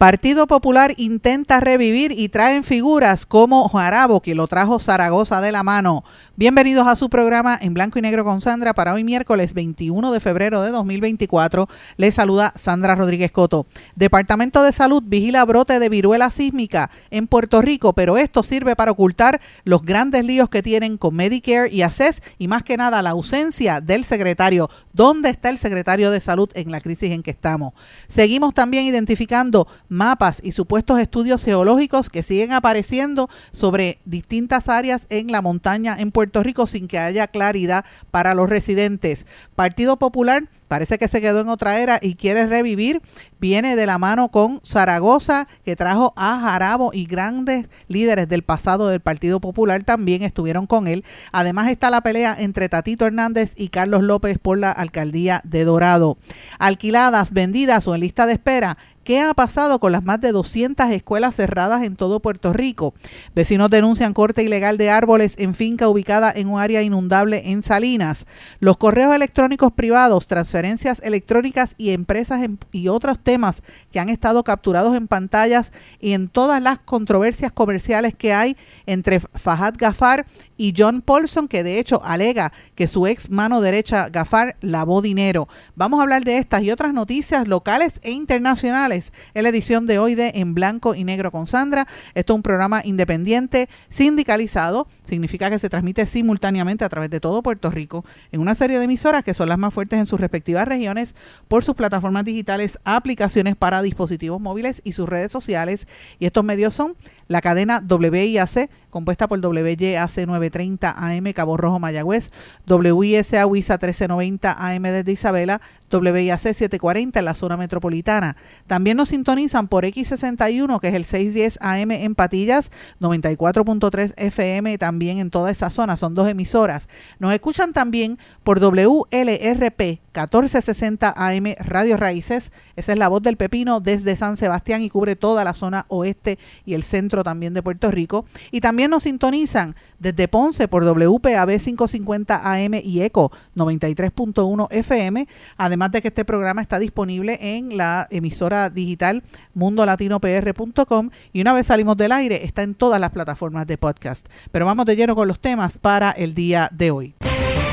Partido Popular intenta revivir y traen figuras como Jarabo, que lo trajo Zaragoza de la mano. Bienvenidos a su programa en blanco y negro con Sandra para hoy miércoles 21 de febrero de 2024. Les saluda Sandra Rodríguez Coto. Departamento de Salud vigila brote de viruela sísmica en Puerto Rico, pero esto sirve para ocultar los grandes líos que tienen con Medicare y ACES y más que nada la ausencia del secretario. ¿Dónde está el secretario de Salud en la crisis en que estamos? Seguimos también identificando mapas y supuestos estudios geológicos que siguen apareciendo sobre distintas áreas en la montaña en Puerto Rico sin que haya claridad para los residentes. Partido Popular parece que se quedó en otra era y quiere revivir. Viene de la mano con Zaragoza, que trajo a Jarabo y grandes líderes del pasado del Partido Popular también estuvieron con él. Además está la pelea entre Tatito Hernández y Carlos López por la alcaldía de Dorado. Alquiladas, vendidas o en lista de espera, ¿Qué ha pasado con las más de 200 escuelas cerradas en todo Puerto Rico? Vecinos denuncian corte ilegal de árboles en finca ubicada en un área inundable en Salinas. Los correos electrónicos privados, transferencias electrónicas y empresas y otros temas que han estado capturados en pantallas y en todas las controversias comerciales que hay entre Fahad Gafar y John Paulson, que de hecho alega que su ex mano derecha Gafar lavó dinero. Vamos a hablar de estas y otras noticias locales e internacionales en la edición de hoy de En Blanco y Negro con Sandra. Esto es un programa independiente, sindicalizado, significa que se transmite simultáneamente a través de todo Puerto Rico en una serie de emisoras que son las más fuertes en sus respectivas regiones por sus plataformas digitales, aplicaciones para dispositivos móviles y sus redes sociales. Y estos medios son la cadena WIAC, compuesta por WYAC 930 AM Cabo Rojo Mayagüez, WISA WISA 1390 AM desde Isabela, WIAC 740 en la zona metropolitana. También nos sintonizan por X61, que es el 610 AM en Patillas, 94.3 FM también en toda esa zona, son dos emisoras. Nos escuchan también por WLRP 1460 AM Radio Raíces, esa es la voz del pepino desde San Sebastián y cubre toda la zona oeste y el centro también de Puerto Rico. Y también nos sintonizan desde Ponce por WPAB 550 AM y ECO 93.1 FM, además de que este programa está disponible en la emisora digital mundolatinopr.com y una vez salimos del aire está en todas las plataformas de podcast. Pero vamos de lleno con los temas para el día de hoy.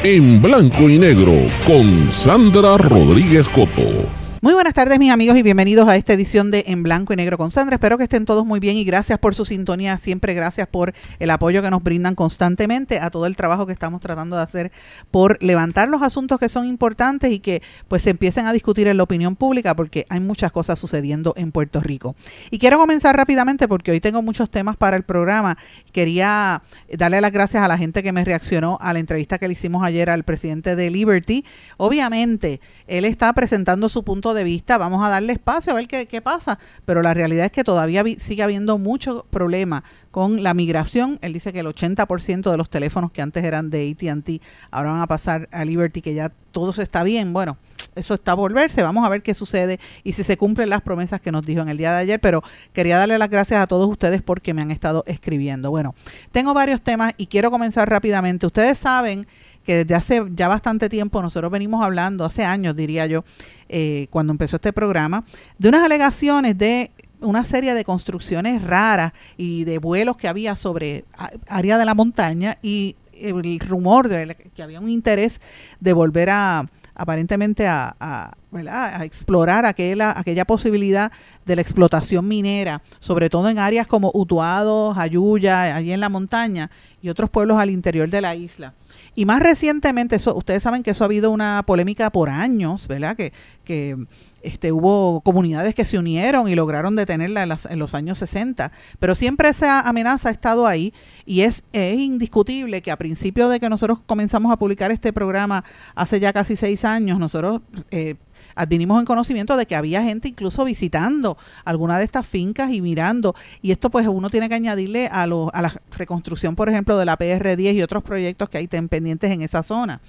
En blanco y negro con Sandra Rodríguez Coto. Muy buenas tardes mis amigos y bienvenidos a esta edición de En Blanco y Negro con Sandra. Espero que estén todos muy bien y gracias por su sintonía. Siempre gracias por el apoyo que nos brindan constantemente a todo el trabajo que estamos tratando de hacer por levantar los asuntos que son importantes y que pues se empiecen a discutir en la opinión pública porque hay muchas cosas sucediendo en Puerto Rico. Y quiero comenzar rápidamente porque hoy tengo muchos temas para el programa. Quería darle las gracias a la gente que me reaccionó a la entrevista que le hicimos ayer al presidente de Liberty. Obviamente, él está presentando su punto de vista, vamos a darle espacio a ver qué, qué pasa, pero la realidad es que todavía sigue habiendo mucho problema con la migración. Él dice que el 80% de los teléfonos que antes eran de ATT ahora van a pasar a Liberty, que ya todo se está bien. Bueno, eso está a volverse. Vamos a ver qué sucede y si se cumplen las promesas que nos dijo en el día de ayer. Pero quería darle las gracias a todos ustedes porque me han estado escribiendo. Bueno, tengo varios temas y quiero comenzar rápidamente. Ustedes saben que desde hace ya bastante tiempo nosotros venimos hablando, hace años diría yo, eh, cuando empezó este programa, de unas alegaciones de una serie de construcciones raras y de vuelos que había sobre área de la montaña y el rumor de que había un interés de volver a aparentemente a, a, explorar aquella, aquella posibilidad de la explotación minera, sobre todo en áreas como Utuado, Jayuya, allí en la montaña y otros pueblos al interior de la isla. Y más recientemente, eso, ustedes saben que eso ha habido una polémica por años, ¿verdad? Que, que este, hubo comunidades que se unieron y lograron detenerla en, en, los años 60, pero siempre esa amenaza ha estado ahí y es, indiscutible que a principio de que nosotros comenzamos a publicar este programa hace ya casi seis años, nosotros... Eh, advinimos en conocimiento de que había gente incluso visitando alguna de estas fincas y mirando. Y esto pues uno tiene que añadirle a, lo, a la reconstrucción, por ejemplo, de la PR10 y otros proyectos que hay pendientes en esa zona.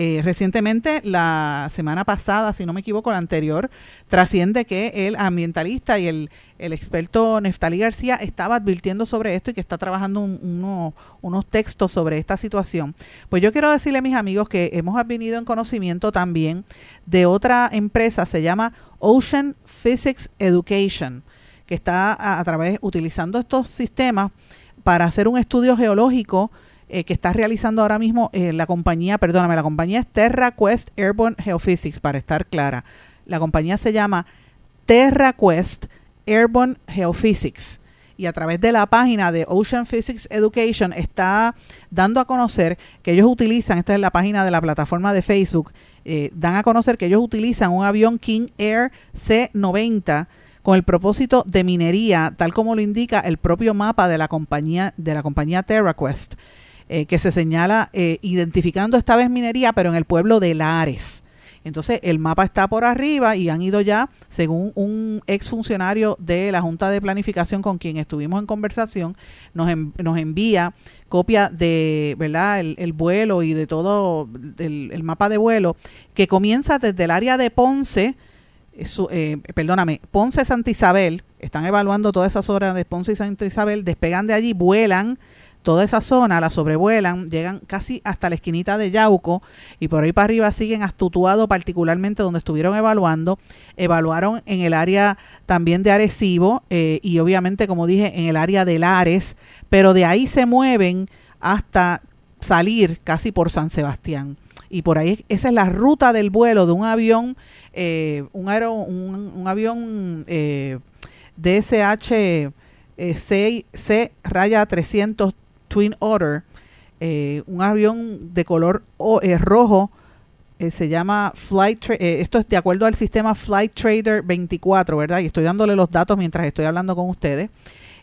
Eh, recientemente, la semana pasada, si no me equivoco, la anterior, trasciende que el ambientalista y el, experto Neftalí García estaba advirtiendo sobre esto y que está trabajando unos textos sobre esta situación. Pues yo quiero decirle a mis amigos que hemos venido en conocimiento también de otra empresa, se llama Ocean Physics Education, que está a través, utilizando estos sistemas para hacer un estudio geológico eh, que está realizando ahora mismo eh, la compañía, perdóname, la compañía es TerraQuest Airborne Geophysics, para estar clara. La compañía se llama TerraQuest Airborne Geophysics y a través de la página de Ocean Physics Education está dando a conocer que ellos utilizan, esta es la página de la plataforma de Facebook, eh, dan a conocer que ellos utilizan un avión King Air C-90 con el propósito de minería, tal como lo indica el propio mapa de la compañía de la compañía TerraQuest. Eh, que se señala eh, identificando esta vez minería, pero en el pueblo de Lares. Entonces el mapa está por arriba y han ido ya, según un exfuncionario de la Junta de Planificación con quien estuvimos en conversación, nos, nos envía copia de verdad el, vuelo y de todo el, mapa de vuelo que comienza desde el área de Ponce, eh, perdóname, Ponce Santa Isabel, están evaluando todas esas horas de Ponce y Santa Isabel, despegan de allí, vuelan toda esa zona la sobrevuelan, llegan casi hasta la esquinita de Yauco y por ahí para arriba siguen hasta particularmente donde estuvieron evaluando. Evaluaron en el área también de Arecibo eh, y obviamente, como dije, en el área de Lares, pero de ahí se mueven hasta salir casi por San Sebastián. Y por ahí esa es la ruta del vuelo de un avión, eh, un, aero, un, avión eh, DSH C, C raya 300 Twin Otter, eh, un avión de color eh, rojo, eh, se llama Flight, esto es de acuerdo al sistema Flight Trader 24, ¿verdad? Y estoy dándole los datos mientras estoy hablando con ustedes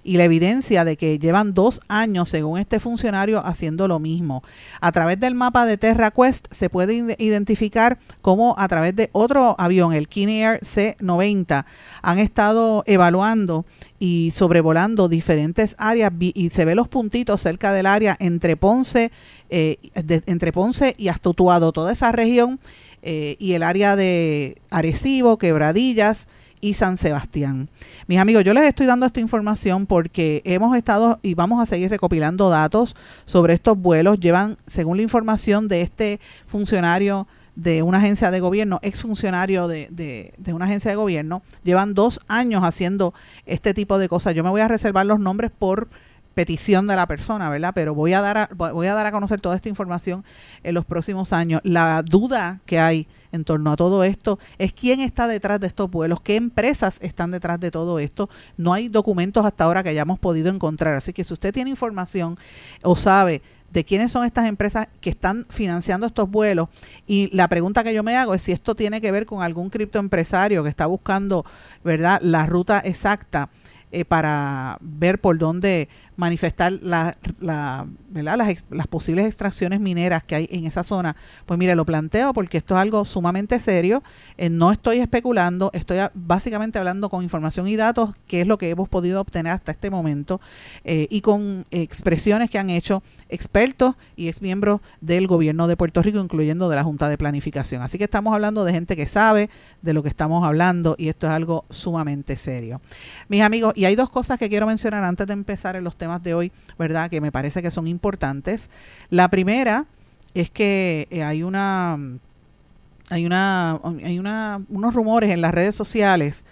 y la evidencia de que llevan dos años, según este funcionario, haciendo lo mismo. A través del mapa de TerraQuest se puede identificar cómo a través de otro avión, el Air C-90, han estado evaluando y sobrevolando diferentes áreas y se ve los puntitos cerca del área entre Ponce, eh, entre Ponce y Astutuado, toda esa región eh, y el área de Arecibo, Quebradillas, y San Sebastián. Mis amigos, yo les estoy dando esta información porque hemos estado y vamos a seguir recopilando datos sobre estos vuelos. Llevan, según la información de este funcionario de una agencia de gobierno, exfuncionario de, de, de una agencia de gobierno, llevan dos años haciendo este tipo de cosas. Yo me voy a reservar los nombres por petición de la persona, ¿verdad? Pero voy a dar voy a dar a conocer toda esta información en los próximos años. La duda que hay en torno a todo esto es quién está detrás de estos vuelos, qué empresas están detrás de todo esto. No hay documentos hasta ahora que hayamos podido encontrar. Así que si usted tiene información o sabe de quiénes son estas empresas que están financiando estos vuelos. Y la pregunta que yo me hago es si esto tiene que ver con algún criptoempresario que está buscando, ¿verdad?, la ruta exacta eh, para ver por dónde manifestar la, la, Las, las, posibles extracciones mineras que hay en esa zona, pues mire, lo planteo porque esto es algo sumamente serio. Eh, no estoy especulando, estoy básicamente hablando con información y datos, que es lo que hemos podido obtener hasta este momento, eh, y con expresiones que han hecho expertos y ex miembros del gobierno de Puerto Rico, incluyendo de la Junta de Planificación. Así que estamos hablando de gente que sabe de lo que estamos hablando y esto es algo sumamente serio. Mis amigos, y hay dos cosas que quiero mencionar antes de empezar en los temas temas de hoy, ¿verdad? Que me parece que son importantes. La primera es que eh, hay una hay una hay una unos rumores en las redes sociales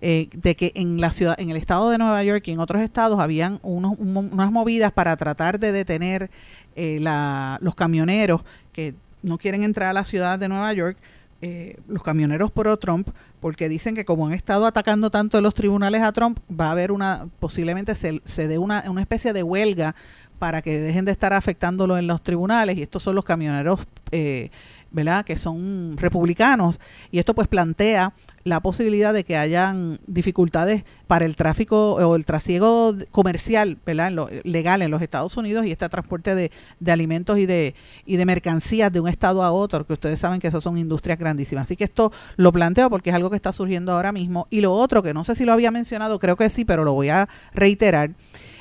eh, de que en la ciudad en el estado de Nueva York y en otros estados habían unos, unas movidas para tratar de detener eh, la, los camioneros que no quieren entrar a la ciudad de Nueva York los camioneros pro Trump porque dicen que como han estado atacando tanto los tribunales a Trump, va a haber una, posiblemente se, se dé una, una especie de huelga para que dejen de estar afectándolo en los tribunales y estos son los camioneros eh, ¿verdad? Que son republicanos y esto pues plantea la posibilidad de que hayan dificultades para el tráfico o el trasiego comercial, ¿verdad? legal en los Estados Unidos y este transporte de, de, alimentos y de, y de mercancías de un estado a otro, que ustedes saben que esas son industrias grandísimas. Así que esto lo planteo porque es algo que está surgiendo ahora mismo. Y lo otro, que no sé si lo había mencionado, creo que sí, pero lo voy a reiterar,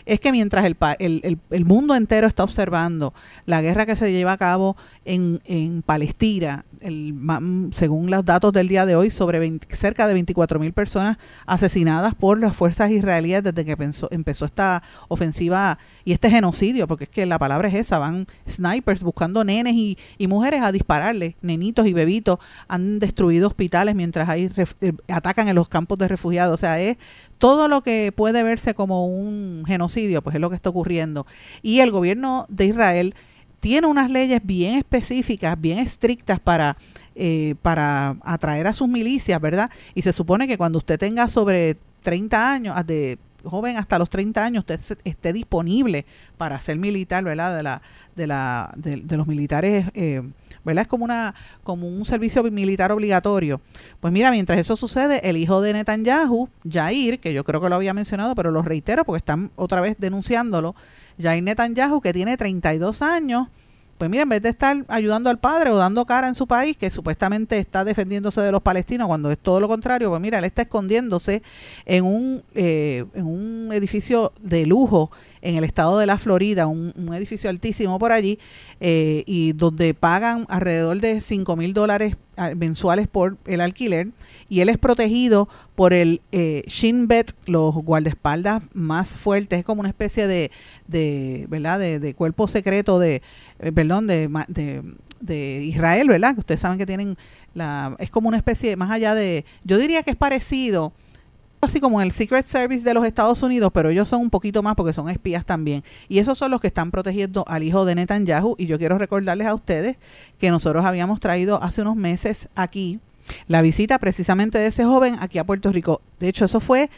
es que mientras el, el, el, mundo entero está observando la guerra que se lleva a cabo en, en Palestina, el, según los datos del día de hoy, sobre cerca de 24 mil personas asesinadas por las fuerzas israelíes desde que empezó, esta ofensiva y este genocidio, porque es que la palabra es esa, van snipers buscando nenes y, mujeres a dispararles, nenitos y bebitos, han destruido hospitales mientras ahí eh, atacan en los campos de refugiados, o sea, es todo lo que puede verse como un genocidio, pues es lo que está ocurriendo. Y el gobierno de Israel tiene unas leyes bien específicas, bien estrictas para, eh, para atraer a sus milicias, ¿verdad? Y se supone que cuando usted tenga sobre 30 años, de joven hasta los 30 años, usted esté disponible para ser militar, ¿verdad? De, la, de, la, de, los militares. Eh, ¿verdad? Es como, una, como un servicio militar obligatorio. Pues mira, mientras eso sucede, el hijo de Netanyahu, Jair, que yo creo que lo había mencionado, pero lo reitero porque están otra vez denunciándolo, Jair Netanyahu, que tiene 32 años, pues mira, en vez de estar ayudando al padre o dando cara en su país, que supuestamente está defendiéndose de los palestinos, cuando es todo lo contrario, pues mira, él está escondiéndose en un, eh, en un edificio de lujo en el estado de la Florida, un, edificio altísimo por allí, eh, y donde pagan alrededor de 5 mil dólares ah, mensuales por el alquiler, y él es protegido por el eh, Shin Bet, los guardaespaldas más fuertes, es como una especie de, de ¿verdad?, de, cuerpo secreto de, eh, perdón, de, de, de Israel, ¿verdad?, que ustedes saben que tienen la, es como una especie, más allá de, yo diría que es parecido, así como el Secret Service de los Estados Unidos, pero ellos son un poquito más porque son espías también. Y esos son los que están protegiendo al hijo de Netanyahu. Y yo quiero recordarles a ustedes que nosotros habíamos traído hace unos meses aquí la visita precisamente de ese joven aquí a Puerto Rico. De hecho, eso fue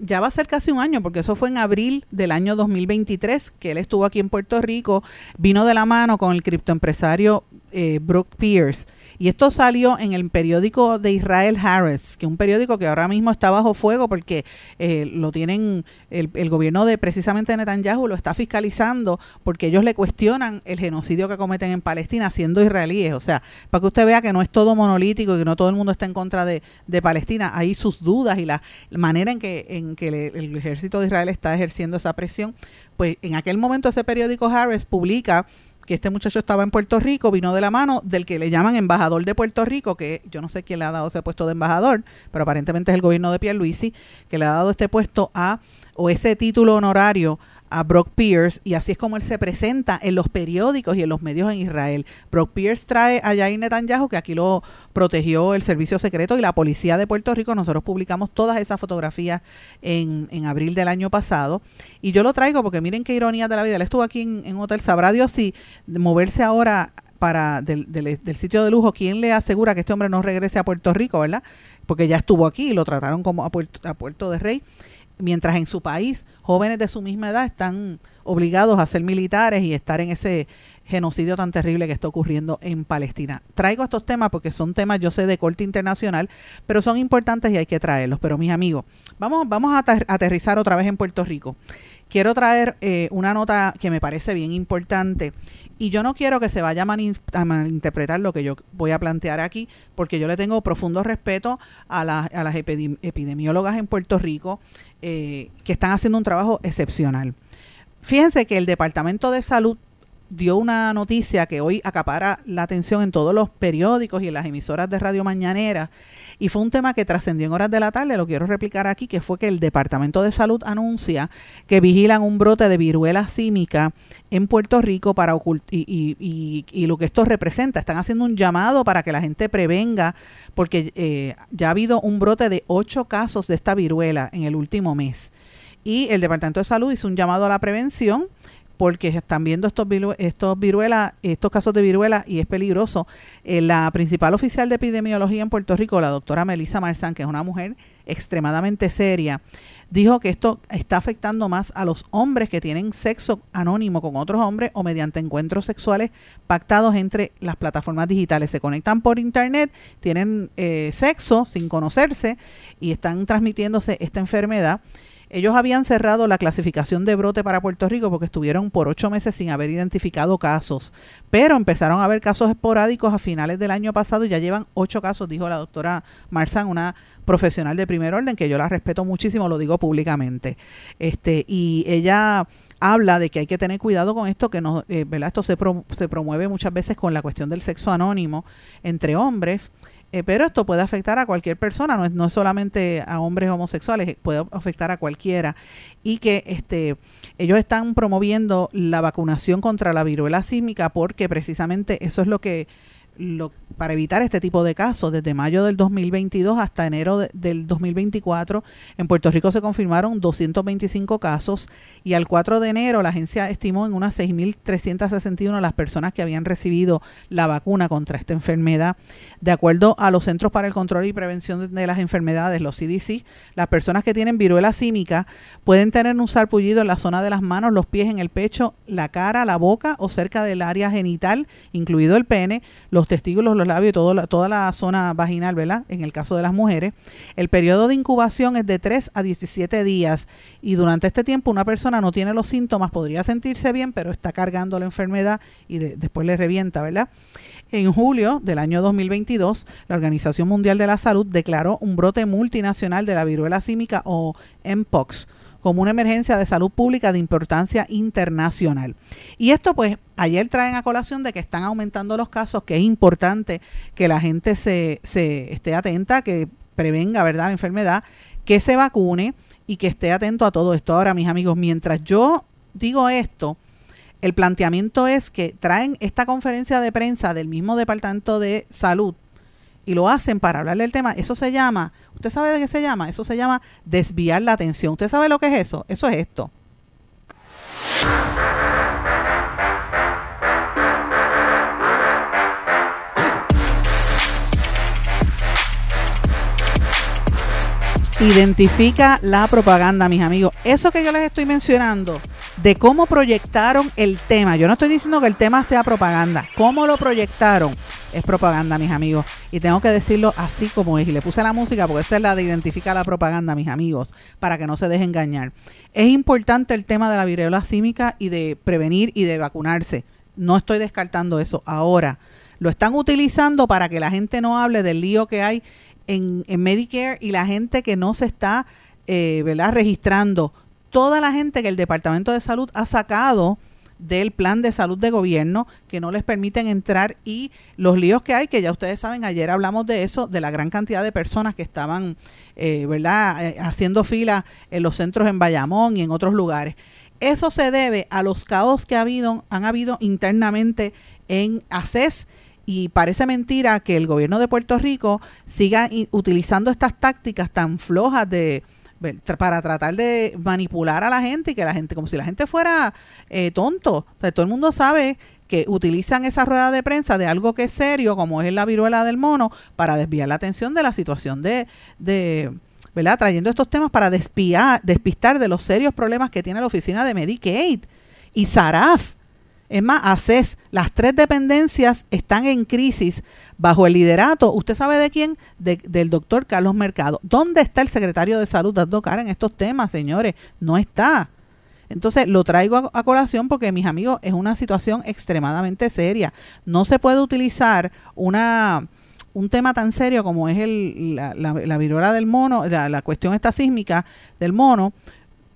ya va a ser casi un año, porque eso fue en abril del año 2023, que él estuvo aquí en Puerto Rico, vino de la mano con el criptoempresario eh, Brooke Pierce y esto salió en el periódico de Israel Harris, que es un periódico que ahora mismo está bajo fuego porque eh, lo tienen, el, el, gobierno de precisamente Netanyahu lo está fiscalizando porque ellos le cuestionan el genocidio que cometen en Palestina siendo israelíes. O sea, para que usted vea que no es todo monolítico y que no todo el mundo está en contra de, de Palestina, hay sus dudas y la manera en que, en que el ejército de Israel está ejerciendo esa presión. Pues en aquel momento ese periódico Harris publica que este muchacho estaba en Puerto Rico, vino de la mano del que le llaman embajador de Puerto Rico, que yo no sé quién le ha dado ese puesto de embajador, pero aparentemente es el gobierno de Pierluisi, que le ha dado este puesto a, o ese título honorario a Brock Pierce y así es como él se presenta en los periódicos y en los medios en Israel. Brock Pierce trae a Yair Netanyahu, que aquí lo protegió el Servicio Secreto y la Policía de Puerto Rico. Nosotros publicamos todas esas fotografías en, en abril del año pasado. Y yo lo traigo porque miren qué ironía de la vida. Él estuvo aquí en, un hotel. Sabrá Dios si moverse ahora para del, del, sitio de lujo, ¿quién le asegura que este hombre no regrese a Puerto Rico, verdad? Porque ya estuvo aquí y lo trataron como a Puerto, a Puerto de Rey mientras en su país jóvenes de su misma edad están obligados a ser militares y estar en ese genocidio tan terrible que está ocurriendo en Palestina. Traigo estos temas porque son temas, yo sé, de corte internacional, pero son importantes y hay que traerlos. Pero mis amigos, vamos, vamos a aterrizar otra vez en Puerto Rico. Quiero traer eh, una nota que me parece bien importante y yo no quiero que se vaya a, malinterpretar lo que yo voy a plantear aquí, porque yo le tengo profundo respeto a, a las epidemiólogas en Puerto Rico eh, que están haciendo un trabajo excepcional. Fíjense que el Departamento de Salud dio una noticia que hoy acapara la atención en todos los periódicos y en las emisoras de radio mañanera y fue un tema que trascendió en horas de la tarde, lo quiero replicar aquí, que fue que el Departamento de Salud anuncia que vigilan un brote de viruela símica en Puerto Rico para y, y, y, lo que esto representa. Están haciendo un llamado para que la gente prevenga, porque eh, ya ha habido un brote de ocho casos de esta viruela en el último mes. Y el Departamento de Salud hizo un llamado a la prevención porque están viendo estos, estos viruela, estos casos de viruela y es peligroso. Eh, la principal oficial de epidemiología en Puerto Rico, la doctora Melissa Marzán, que es una mujer extremadamente seria, dijo que esto está afectando más a los hombres que tienen sexo anónimo con otros hombres o mediante encuentros sexuales pactados entre las plataformas digitales. Se conectan por internet, tienen eh, sexo sin conocerse y están transmitiéndose esta enfermedad. Ellos habían cerrado la clasificación de brote para Puerto Rico porque estuvieron por ocho meses sin haber identificado casos, pero empezaron a haber casos esporádicos a finales del año pasado y ya llevan ocho casos, dijo la doctora Marzán, una profesional de primer orden que yo la respeto muchísimo, lo digo públicamente. Este, y ella habla de que hay que tener cuidado con esto, que no, eh, ¿verdad? esto se, se promueve muchas veces con la cuestión del sexo anónimo entre hombres. Eh, pero esto puede afectar a cualquier persona, no es, no es solamente a hombres homosexuales, puede afectar a cualquiera. Y que este, ellos están promoviendo la vacunación contra la viruela sísmica porque precisamente eso es lo que lo, para evitar este tipo de casos, desde mayo del 2022 hasta enero del 2024, en Puerto Rico se confirmaron 225 casos y al 4 de enero la agencia estimó en unas 6.361 las personas que habían recibido la vacuna contra esta enfermedad. De acuerdo a los Centros para el Control y Prevención de las Enfermedades, los CDC, las personas que tienen viruela símica pueden tener un sarpullido en la zona de las manos, los pies, en el pecho, la cara, la boca o cerca del área genital, incluido el pene, los testículos, los labios todo toda la zona vaginal, ¿verdad? En el caso de las mujeres. El periodo de incubación es de 3 a 17 días y durante este tiempo una persona no tiene los síntomas, podría sentirse bien, pero está cargando la enfermedad y después le revienta, ¿verdad? En julio del año 2022, la Organización Mundial de la Salud declaró un brote multinacional de la viruela símica o MPOX como una emergencia de salud pública de importancia internacional. Y esto pues ayer traen a colación de que están aumentando los casos, que es importante que la gente se, se esté atenta, que prevenga, ¿verdad?, la enfermedad, que se vacune y que esté atento a todo esto. Ahora, mis amigos, mientras yo digo esto, el planteamiento es que traen esta conferencia de prensa del mismo Departamento de Salud y lo hacen para hablar del tema, eso se llama, ¿usted sabe de qué se llama? Eso se llama desviar la atención. ¿Usted sabe lo que es eso? Eso es esto. Identifica la propaganda, mis amigos. Eso que yo les estoy mencionando, de cómo proyectaron el tema. Yo no estoy diciendo que el tema sea propaganda. ¿Cómo lo proyectaron? Es propaganda, mis amigos. Y tengo que decirlo así como es. Y le puse la música porque esa es la de identificar la propaganda, mis amigos, para que no se dejen engañar. Es importante el tema de la viruela símica y de prevenir y de vacunarse. No estoy descartando eso. Ahora, lo están utilizando para que la gente no hable del lío que hay en, Medicare y la gente que no se está eh, ¿verdad? registrando, toda la gente que el Departamento de Salud ha sacado del plan de salud de gobierno que no les permiten entrar y los líos que hay, que ya ustedes saben, ayer hablamos de eso, de la gran cantidad de personas que estaban, eh, ¿verdad?, eh, haciendo fila en los centros en Bayamón y en otros lugares. Eso se debe a los caos que ha habido, han habido internamente en ACES y parece mentira que el gobierno de Puerto Rico siga utilizando estas tácticas tan flojas de para tratar de manipular a la gente y que la gente, como si la gente fuera eh, tonto. todo el mundo sabe que utilizan esa rueda de prensa de algo que es serio, como es la viruela del mono, para desviar la atención de la situación de, de ¿verdad? Trayendo estos temas para despiar, despistar de los serios problemas que tiene la oficina de Medicaid y SARAF es más, ACES, las tres dependencias están en crisis bajo el liderato, ¿usted sabe de quién? del doctor Carlos Mercado. ¿Dónde está el secretario de salud dando cara en estos temas, señores? No está. Entonces lo traigo a, colación porque, mis amigos, es una situación extremadamente seria. No se puede utilizar una un tema tan serio como es el, la, la, viruela del mono, la, la cuestión esta sísmica del mono,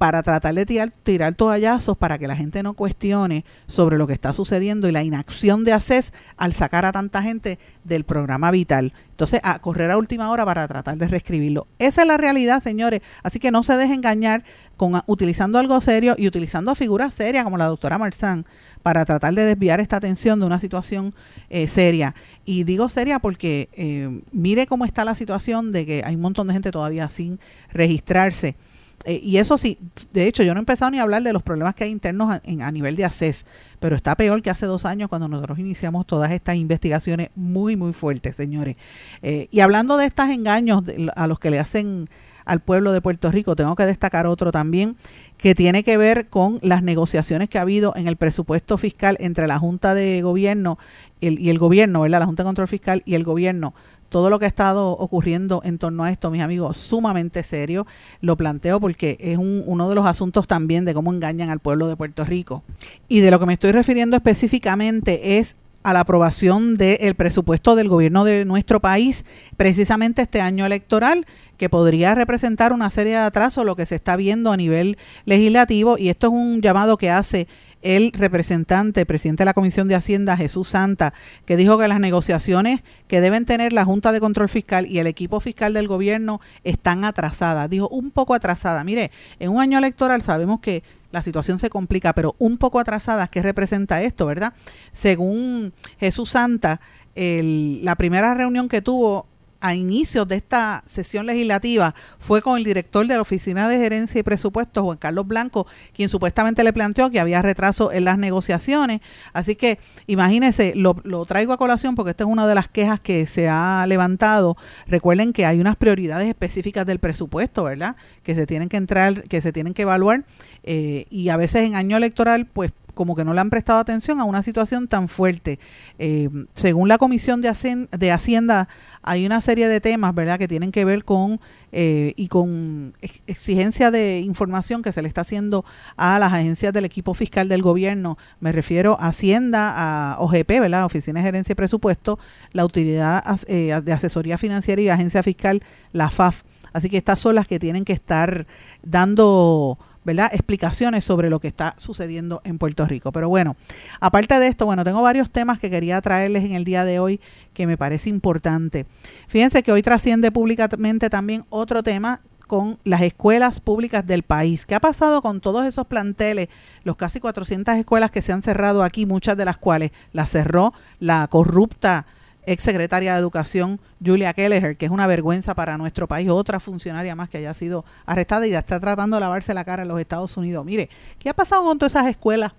para tratar de tirar, tirar toallazos para que la gente no cuestione sobre lo que está sucediendo y la inacción de ACES al sacar a tanta gente del programa vital. Entonces, a correr a última hora para tratar de reescribirlo. Esa es la realidad, señores. Así que no se dejen engañar con utilizando algo serio y utilizando figuras serias como la doctora Marzán para tratar de desviar esta atención de una situación eh, seria. Y digo seria porque eh, mire cómo está la situación de que hay un montón de gente todavía sin registrarse. Eh, y eso sí, de hecho, yo no he empezado ni a hablar de los problemas que hay internos a, a, nivel de ACES, pero está peor que hace dos años cuando nosotros iniciamos todas estas investigaciones muy, muy fuertes, señores. Eh, y hablando de estos engaños a los que le hacen al pueblo de Puerto Rico. Tengo que destacar otro también que tiene que ver con las negociaciones que ha habido en el presupuesto fiscal entre la Junta de Gobierno y el gobierno, ¿verdad? La Junta de Control Fiscal y el gobierno todo lo que ha estado ocurriendo en torno a esto, mis amigos, sumamente serio. Lo planteo porque es uno de los asuntos también de cómo engañan al pueblo de Puerto Rico. Y de lo que me estoy refiriendo específicamente es a la aprobación del presupuesto del gobierno de nuestro país, precisamente este año electoral, que podría representar una serie de atrasos, lo que se está viendo a nivel legislativo, y esto es un llamado que hace el representante, presidente de la Comisión de Hacienda, Jesús Santa, que dijo que las negociaciones que deben tener la Junta de Control Fiscal y el equipo fiscal del gobierno están atrasadas. Dijo un poco atrasada. Mire, en un año electoral sabemos que la situación se complica, pero un poco atrasadas, ¿qué representa esto, verdad? Según Jesús Santa, la primera reunión que tuvo a inicios de esta sesión legislativa fue con el director de la Oficina de Gerencia y Presupuestos, Juan Carlos Blanco, quien supuestamente le planteó que había retraso en las negociaciones. Así que imagínense, lo, traigo a colación porque esta es una de las quejas que se ha levantado. Recuerden que hay unas prioridades específicas del presupuesto, ¿verdad? Que se tienen que entrar, que se tienen que evaluar eh, y a veces en año electoral, pues como que no le han prestado atención a una situación tan fuerte. Eh, según la Comisión de, Hacienda, hay una serie de temas, ¿verdad?, que tienen que ver con eh, y con exigencia de información que se le está haciendo a las agencias del equipo fiscal del gobierno. Me refiero a Hacienda, a OGP, ¿verdad?, Oficina de Gerencia y Presupuesto, la Autoridad eh, de Asesoría Financiera y Agencia Fiscal, la FAF. Así que estas son las que tienen que estar dando ¿verdad? explicaciones sobre lo que está sucediendo en Puerto Rico. Pero bueno, aparte de esto, bueno, tengo varios temas que quería traerles en el día de hoy que me parece importante. Fíjense que hoy trasciende públicamente también otro tema con las escuelas públicas del país. ¿Qué ha pasado con todos esos planteles, los casi 400 escuelas que se han cerrado aquí, muchas de las cuales las cerró la corrupta ex secretaria de Educación Julia Kelleher, que es una vergüenza para nuestro país, otra funcionaria más que haya sido arrestada y ya está tratando de lavarse la cara en los Estados Unidos. Mire, ¿qué ha pasado con todas esas escuelas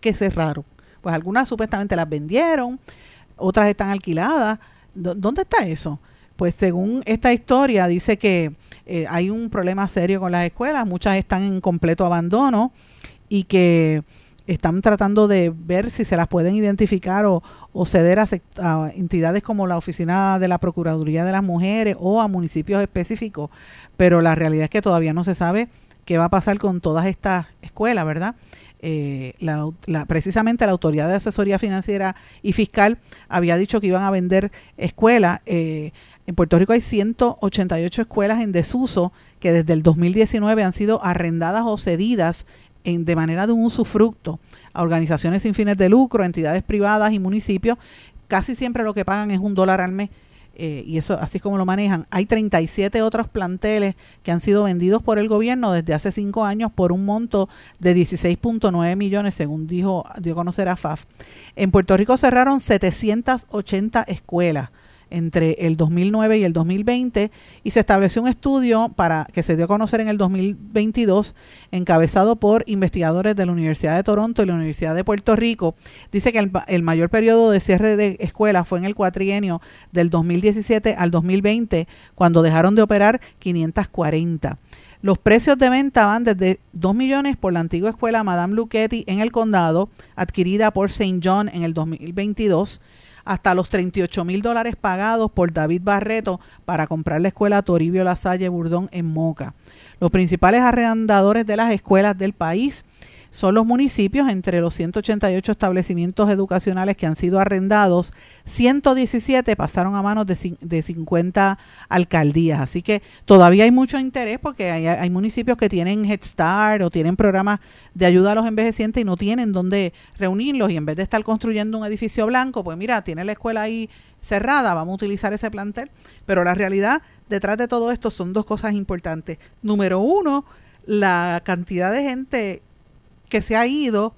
que cerraron? Pues algunas supuestamente las vendieron, otras están alquiladas. ¿Dónde está eso? Pues según esta historia dice que eh, hay un problema serio con las escuelas, muchas están en completo abandono y que están tratando de ver si se las pueden identificar o, ceder a, entidades como la Oficina de la Procuraduría de las Mujeres o a municipios específicos, pero la realidad es que todavía no se sabe qué va a pasar con todas estas escuelas, ¿verdad? Eh, la, precisamente la Autoridad de Asesoría Financiera y Fiscal había dicho que iban a vender escuelas. Eh, en Puerto Rico hay 188 escuelas en desuso que desde el 2019 han sido arrendadas o cedidas en, de manera de un usufructo a organizaciones sin fines de lucro, entidades privadas y municipios, casi siempre lo que pagan es un dólar al mes. Eh, y eso así es como lo manejan. Hay 37 otros planteles que han sido vendidos por el gobierno desde hace cinco años por un monto de 16.9 millones, según dijo dio a conocer a FAF. En Puerto Rico cerraron 780 escuelas entre el 2009 y el 2020 y se estableció un estudio para que se dio a conocer en el 2022 encabezado por investigadores de la Universidad de Toronto y la Universidad de Puerto Rico. Dice que el, mayor periodo de cierre de escuelas fue en el cuatrienio del 2017 al 2020 cuando dejaron de operar 540. Los precios de venta van desde 2 millones por la antigua escuela Madame Luchetti en el condado, adquirida por St. John en el 2022, hasta los 38 mil dólares pagados por David Barreto para comprar la escuela Toribio Lasalle Burdón en Moca. Los principales arrendadores de las escuelas del país son los municipios, entre los 188 establecimientos educacionales que han sido arrendados, 117 pasaron a manos de, de 50 alcaldías. Así que todavía hay mucho interés porque hay, hay, municipios que tienen Head Start o tienen programas de ayuda a los envejecientes y no tienen dónde reunirlos y en vez de estar construyendo un edificio blanco, pues mira, tiene la escuela ahí cerrada, vamos a utilizar ese plantel. Pero la realidad detrás de todo esto son dos cosas importantes. Número uno, la cantidad de gente que se ha ido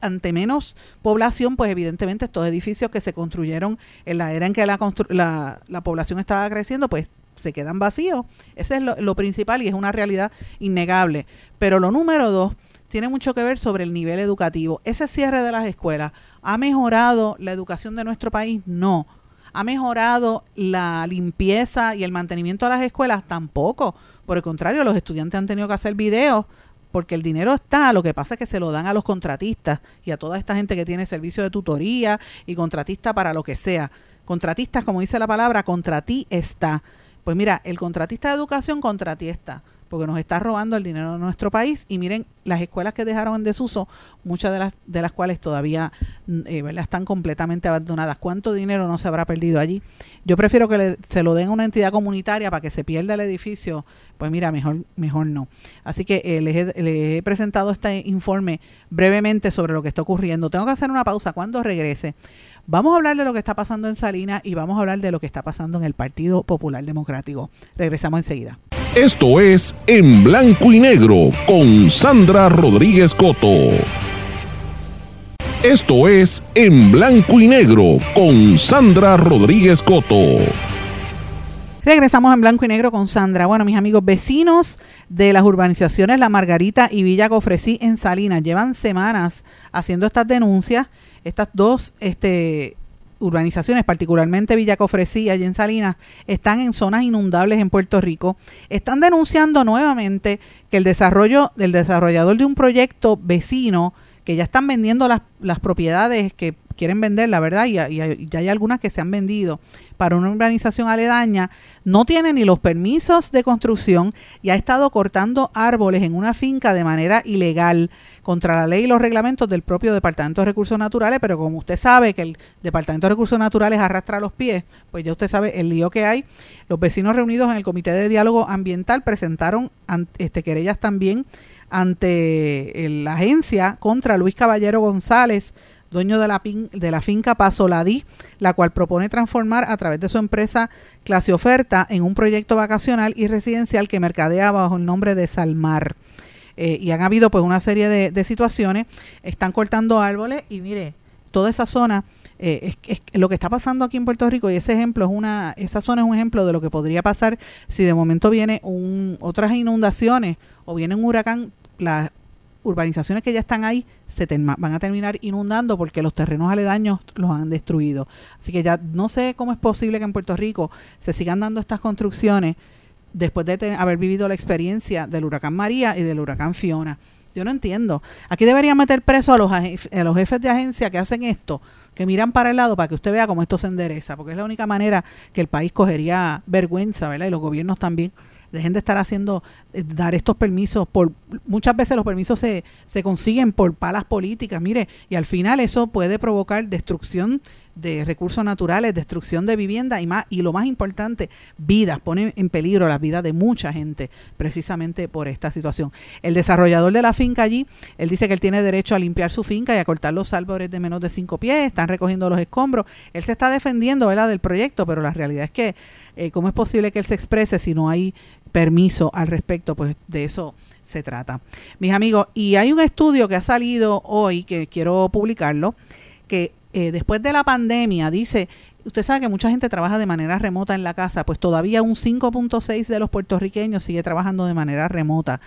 ante menos población, pues evidentemente estos edificios que se construyeron en la era en que la, la, población estaba creciendo, pues se quedan vacíos. Ese es lo, principal y es una realidad innegable. Pero lo número dos tiene mucho que ver sobre el nivel educativo. Ese cierre de las escuelas, ¿ha mejorado la educación de nuestro país? No. ¿Ha mejorado la limpieza y el mantenimiento de las escuelas? Tampoco Por el contrario, los estudiantes han tenido que hacer videos porque el dinero está, lo que pasa es que se lo dan a los contratistas y a toda esta gente que tiene servicio de tutoría y contratista para lo que sea. Contratistas, como dice la palabra, contra ti está. Pues mira, el contratista de educación contra ti está porque nos está robando el dinero de nuestro país y miren las escuelas que dejaron en desuso, muchas de las de las cuales todavía mm, eh, están completamente abandonadas. ¿Cuánto dinero no se habrá perdido allí? Yo prefiero que se lo den a una entidad comunitaria para que se pierda el edificio, pues mira, mejor mejor no. Así que eh, les, he, les he presentado este informe brevemente sobre lo que está ocurriendo. Tengo que hacer una pausa cuando regrese. Vamos a hablar de lo que está pasando en Salinas y vamos a hablar de lo que está pasando en el Partido Popular Democrático. Regresamos enseguida. Esto es En Blanco y Negro con Sandra Rodríguez Coto. Esto es En Blanco y Negro con Sandra Rodríguez Coto. Regresamos en blanco y negro con Sandra. Bueno, mis amigos vecinos de las urbanizaciones La Margarita y Villa Cofresí en Salinas llevan semanas haciendo estas denuncias. Estas dos este, urbanizaciones, particularmente Villa Cofresí, y en Salinas, están en zonas inundables en Puerto Rico, están denunciando nuevamente que el desarrollo del desarrollador de un proyecto vecino, que ya están vendiendo las, las propiedades que quieren vender, la verdad, y, ya hay algunas que se han vendido para una urbanización aledaña, no tiene ni los permisos de construcción y ha estado cortando árboles en una finca de manera ilegal contra la ley y los reglamentos del propio Departamento de Recursos Naturales, pero como usted sabe que el Departamento de Recursos Naturales arrastra los pies, pues ya usted sabe el lío que hay. Los vecinos reunidos en el Comité de Diálogo Ambiental presentaron este, querellas también ante la agencia contra Luis Caballero González, dueño de la, de la finca Pasoladí, la cual propone transformar a través de su empresa Clase Oferta en un proyecto vacacional y residencial que mercadea bajo el nombre de Salmar. Eh, y han habido pues una serie de, situaciones, están cortando árboles y mire, toda esa zona eh, es, lo que está pasando aquí en Puerto Rico y ese ejemplo es una esa zona es un ejemplo de lo que podría pasar si de momento viene un, otras inundaciones o viene un huracán la urbanizaciones que ya están ahí se van a terminar inundando porque los terrenos aledaños los han destruido. Así que ya no sé cómo es posible que en Puerto Rico se sigan dando estas construcciones después de haber vivido la experiencia del huracán María y del huracán Fiona. Yo no entiendo. Aquí deberían meter preso a los, a los jefes de agencia que hacen esto, que miran para el lado para que usted vea cómo esto se endereza, porque es la única manera que el país cogería vergüenza, ¿verdad? Y los gobiernos también dejen de estar haciendo, eh, dar estos permisos, por muchas veces los permisos se, se consiguen por palas políticas, mire, y al final eso puede provocar destrucción de recursos naturales, destrucción de vivienda y más y lo más importante, vidas, ponen en peligro la vida de mucha gente precisamente por esta situación. El desarrollador de la finca allí, él dice que él tiene derecho a limpiar su finca y a cortar los árboles de menos de cinco pies, están recogiendo los escombros. Él se está defendiendo, ¿verdad?, del proyecto, pero la realidad es que eh, ¿cómo es posible que él se exprese si no hay permiso al respecto, pues de eso se trata. Mis amigos, y hay un estudio que ha salido hoy, que quiero publicarlo, que eh, después de la pandemia dice, usted sabe que mucha gente trabaja de manera remota en la casa, pues todavía un 5.6 de los puertorriqueños sigue trabajando de manera remota.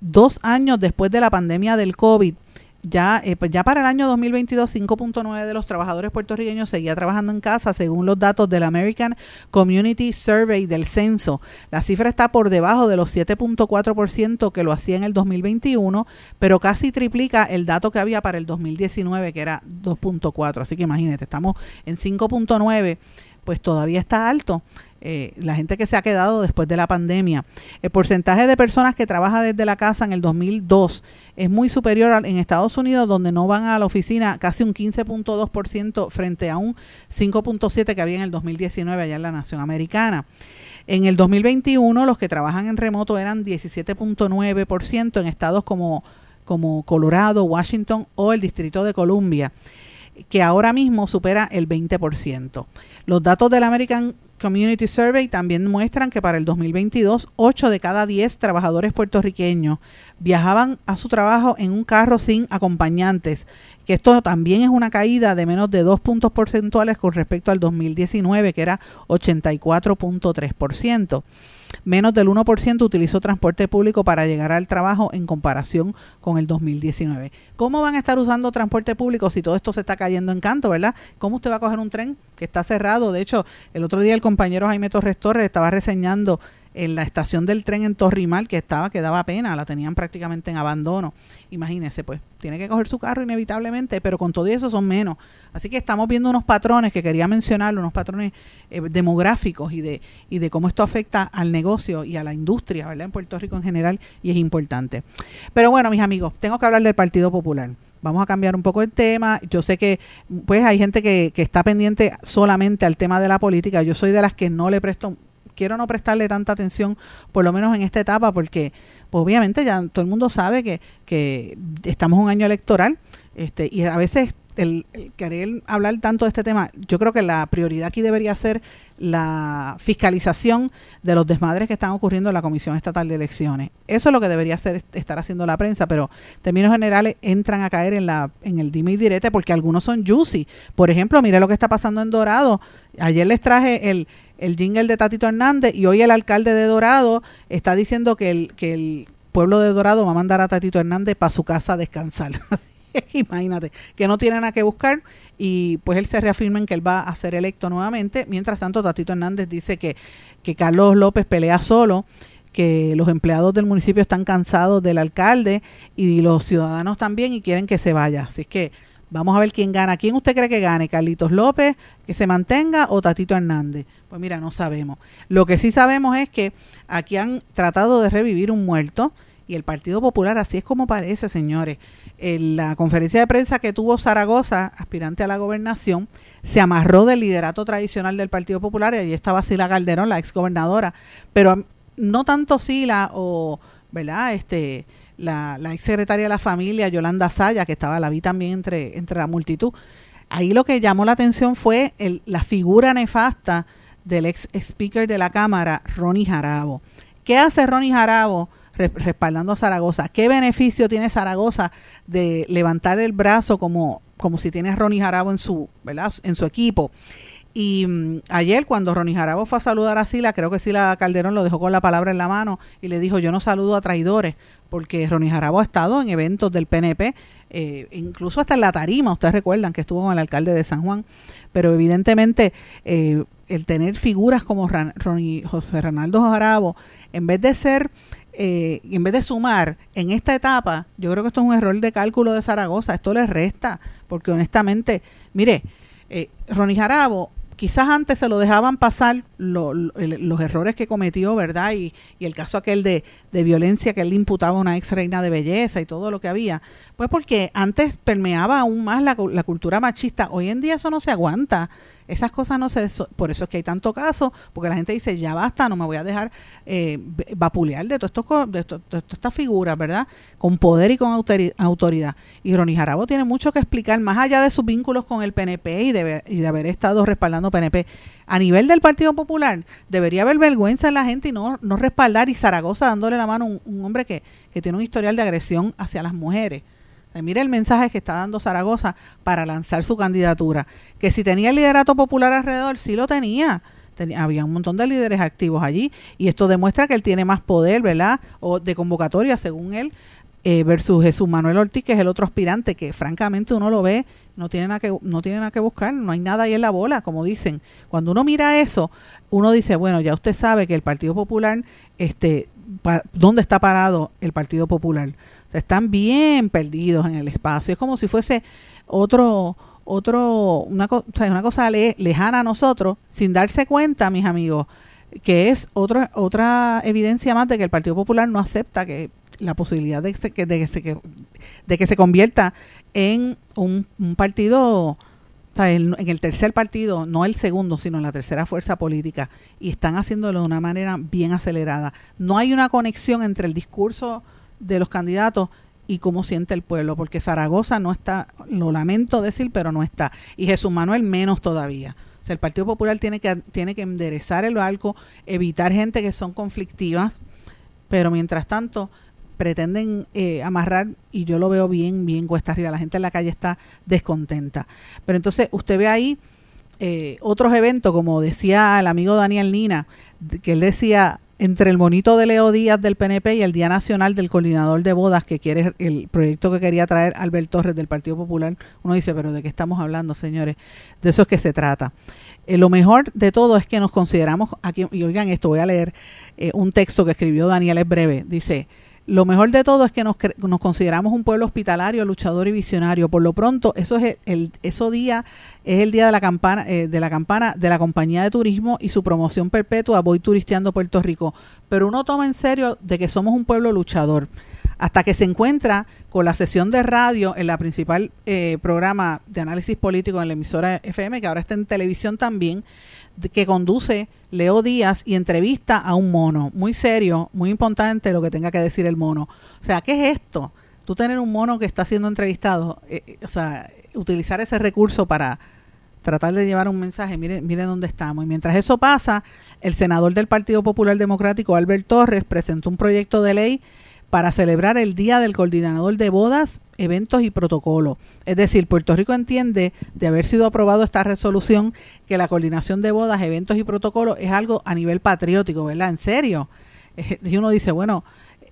Dos años después de la pandemia del COVID, ya, eh, pues ya para el año 2022, 5.9 de los trabajadores puertorriqueños seguía trabajando en casa, según los datos del American Community Survey del censo. La cifra está por debajo de los 7.4% que lo hacía en el 2021, pero casi triplica el dato que había para el 2019, que era 2.4. Así que imagínate, estamos en 5.9 pues todavía está alto. Eh, la gente que se ha quedado después de la pandemia. El porcentaje de personas que trabaja desde la casa en el 2002 es muy superior en Estados Unidos, donde no van a la oficina casi un 15.2% frente a un 5.7% que había en el 2019 allá en la nación americana. En el 2021 los que trabajan en remoto eran 17.9% en estados como, como Colorado, Washington o el Distrito de Columbia que ahora mismo supera el 20%. Los datos del American Community Survey también muestran que para el 2022, 8 de cada 10 trabajadores puertorriqueños viajaban a su trabajo en un carro sin acompañantes, que esto también es una caída de menos de 2 puntos porcentuales con respecto al 2019, que era 84.3% menos del 1% utilizó transporte público para llegar al trabajo en comparación con el 2019. ¿Cómo van a estar usando transporte público si todo esto se está cayendo en canto, verdad? ¿Cómo usted va a coger un tren que está cerrado? De hecho, el otro día el compañero Jaime Torres Torres estaba reseñando en la estación del tren en Torrimal, que estaba, que daba pena, la tenían prácticamente en abandono. Imagínense, pues, tiene que coger su carro inevitablemente, pero con todo eso son menos. Así que estamos viendo unos patrones que quería mencionar, unos patrones eh, demográficos y de, y de cómo esto afecta al negocio y a la industria, ¿verdad? En Puerto Rico en general, y es importante. Pero bueno, mis amigos, tengo que hablar del Partido Popular vamos a cambiar un poco el tema. Yo sé que pues hay gente que, que, está pendiente solamente al tema de la política. Yo soy de las que no le presto quiero no prestarle tanta atención, por lo menos en esta etapa, porque pues obviamente ya todo el mundo sabe que, que estamos en un año electoral este, y a veces el, querer hablar tanto de este tema, yo creo que la prioridad aquí debería ser la fiscalización de los desmadres que están ocurriendo en la Comisión Estatal de Elecciones. Eso es lo que debería ser estar haciendo la prensa, pero en términos generales entran a caer en la en el dime y direte porque algunos son juicy. Por ejemplo, mire lo que está pasando en Dorado. Ayer les traje el, el jingle de Tatito Hernández y hoy el alcalde de Dorado está diciendo que el, que el pueblo de Dorado va a mandar a Tatito Hernández para su casa a descansar. Imagínate, que no tiene nada que buscar y pues él se reafirma en que él va a ser electo nuevamente. Mientras tanto, Tatito Hernández dice que, que Carlos López pelea solo que los empleados del municipio están cansados del alcalde y los ciudadanos también y quieren que se vaya. Así que Vamos a ver quién gana. ¿Quién usted cree que gane? ¿Carlitos López, que se mantenga, o Tatito Hernández? Pues mira, no sabemos. Lo que sí sabemos es que aquí han tratado de revivir un muerto y el Partido Popular, así es como parece, señores. En la conferencia de prensa que tuvo Zaragoza, aspirante a la gobernación, se amarró del liderato tradicional del Partido Popular y allí estaba Sila Calderón, la exgobernadora, pero no tanto Sila o, ¿verdad? Este la, la ex secretaria de la familia, Yolanda Saya, que estaba, la vi también entre, entre la multitud. Ahí lo que llamó la atención fue la figura nefasta del ex speaker de la Cámara, Ronnie Jarabo. ¿Qué hace Ronnie Jarabo respaldando a Zaragoza? ¿Qué beneficio tiene Zaragoza de levantar el brazo como, como si tiene a Ronnie Jarabo en su, ¿verdad? en su equipo? Y mm, ayer cuando Ronnie Jarabo fue a saludar a Sila, creo que Sila Calderón lo dejó con la palabra en la mano y le dijo, yo no saludo a traidores, porque Ronnie Jarabo ha estado en eventos del PNP, eh, incluso hasta en la tarima, ustedes recuerdan que estuvo con el alcalde de San Juan, pero evidentemente eh, el tener figuras como Ronnie, José Ronaldo Jarabo, en vez de ser... Eh, en vez de sumar en esta etapa, yo creo que esto es un error de cálculo de Zaragoza, esto le resta, porque honestamente, mire, eh, Ronnie Jarabo quizás antes se lo dejaban pasar los errores que cometió, ¿verdad? Y, y el caso aquel de, de, violencia que él imputaba a una ex reina de belleza y todo lo que había. Pues porque antes permeaba aún más la, la cultura machista. Hoy en día eso no se aguanta. Esas cosas no se... Por eso es que hay tanto caso, porque la gente dice, ya basta, no me voy a dejar eh, vapulear de, todas estas figuras, ¿verdad? Con poder y con autoridad. Y Ronnie Jarabo tiene mucho que explicar, más allá de sus vínculos con el PNP y de, y de haber estado respaldando PNP. A nivel del Partido Popular, debería haber vergüenza en la gente y no, no respaldar. Y Zaragoza dándole la mano a un, un hombre que, que tiene un historial de agresión hacia las mujeres. Mire el mensaje que está dando Zaragoza para lanzar su candidatura. Que si tenía el liderato popular alrededor, sí lo tenía. había un montón de líderes activos allí y esto demuestra que él tiene más poder, ¿verdad? O de convocatoria, según él, eh, versus Jesús Manuel Ortiz, que es el otro aspirante que francamente uno lo ve, no tiene nada que no buscar, no hay nada ahí en la bola, como dicen. Cuando uno mira eso, uno dice, bueno, ya usted sabe que el Partido Popular este ¿dónde está parado el Partido Popular? Están bien perdidos en el espacio. Es como si fuese otro, otro, una, una cosa lejana a nosotros, sin darse cuenta, mis amigos, que es otra otra evidencia más de que el Partido Popular no acepta que la posibilidad de, que, de, que, se, de que se convierta en un, partido, en, el tercer partido, no el segundo, sino en la tercera fuerza política, y están haciéndolo de una manera bien acelerada. No hay una conexión entre el discurso de los candidatos y cómo siente el pueblo, porque Zaragoza no está, lo lamento decir, pero no está, y Jesús Manuel menos todavía. O sea, el Partido Popular tiene que, tiene que enderezar el barco, evitar gente que son conflictivas, pero mientras tanto pretenden eh, amarrar, y yo lo veo bien, bien cuesta arriba, la gente en la calle está descontenta. Pero entonces usted ve ahí eh, otros eventos, como decía el amigo Daniel Nina, que él decía, entre el monito de Leo Díaz del PNP y el Día Nacional del Coordinador de Bodas, que quiere el proyecto que quería traer Albert Torres del Partido Popular, uno dice, pero ¿de qué estamos hablando, señores? De eso es que se trata. Eh, lo mejor de todo es que nos consideramos, aquí, y oigan esto, voy a leer eh, un texto que escribió Daniel, es breve, dice, lo mejor de todo es que nos, nos, consideramos un pueblo hospitalario, luchador y visionario. Por lo pronto, eso es el, eso día es el día de la campana eh, de la campana de la compañía de turismo y su promoción perpetua. Voy turisteando Puerto Rico, pero uno toma en serio de que somos un pueblo luchador hasta que se encuentra con la sesión de radio en la principal eh, programa de análisis político en la emisora FM, que ahora está en televisión también, que conduce Leo Díaz y entrevista a un mono. Muy serio, muy importante lo que tenga que decir el mono. O sea, ¿qué es esto? Tú tener un mono que está siendo entrevistado, eh, eh, o sea, utilizar ese recurso para tratar de llevar un mensaje, miren, miren dónde estamos. Y mientras eso pasa, el senador del Partido Popular Democrático, Albert Torres, presentó un proyecto de ley para celebrar el Día del Coordinador de Bodas, Eventos y Protocolo. Es decir, Puerto Rico entiende, de haber sido aprobado esta resolución, que la coordinación de bodas, eventos y protocolo es algo a nivel patriótico, ¿verdad? En serio. Y uno dice, bueno,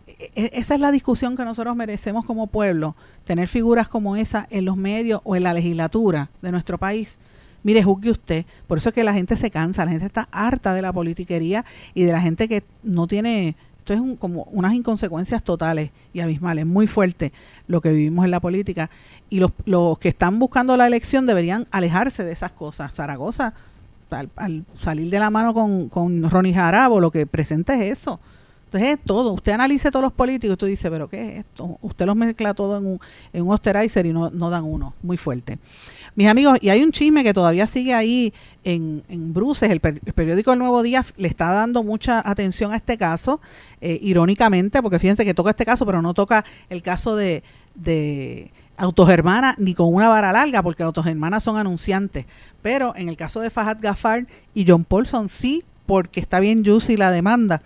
e, e, esa es la discusión que nosotros merecemos como pueblo, tener figuras como esa en los medios o en la legislatura de nuestro país. Mire, juzgue usted, por eso es que la gente se cansa, la gente está harta de la politiquería y de la gente que no tiene esto es como unas inconsecuencias totales y abismales, muy fuerte lo que vivimos en la política. Y los, los que están buscando la elección deberían alejarse de esas cosas. Zaragoza, al, salir de la mano con, con Ronnie Jarabo, lo que presenta es eso. Entonces es todo. Usted analice todos los políticos tú dices, pero ¿qué es esto? Usted los mezcla todo en un, en un y no, no dan uno. Muy fuerte. Mis amigos, y hay un chisme que todavía sigue ahí en, en Bruces, el, periódico El Nuevo Día le está dando mucha atención a este caso, eh, irónicamente, porque fíjense que toca este caso, pero no toca el caso de, de Autogermana ni con una vara larga, porque Autogermana son anunciantes. Pero en el caso de Fahad Gafar y John Paulson sí, porque está bien juicy la demanda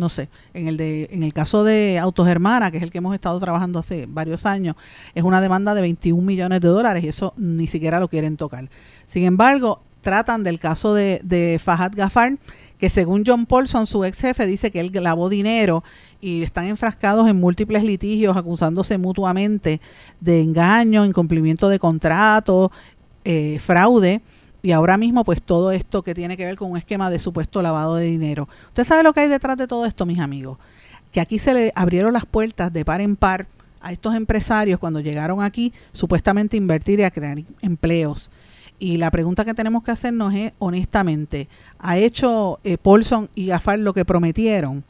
no sé, en el de en el caso de Autogermana, que es el que hemos estado trabajando hace varios años, es una demanda de 21 millones de dólares y eso ni siquiera lo quieren tocar. Sin embargo, tratan del caso de, de Fahad Gafar, que según John Paulson, su ex jefe, dice que él lavó dinero y están enfrascados en múltiples litigios acusándose mutuamente de engaño, incumplimiento de contrato, eh, fraude y ahora mismo pues todo esto que tiene que ver con un esquema de supuesto lavado de dinero. ¿Usted sabe lo que hay detrás de todo esto, mis amigos? Que aquí se le abrieron las puertas de par en par a estos empresarios cuando llegaron aquí supuestamente a invertir y a crear empleos. Y la pregunta que tenemos que hacernos es, honestamente, ¿ha hecho eh, Paulson y Gafar lo que prometieron?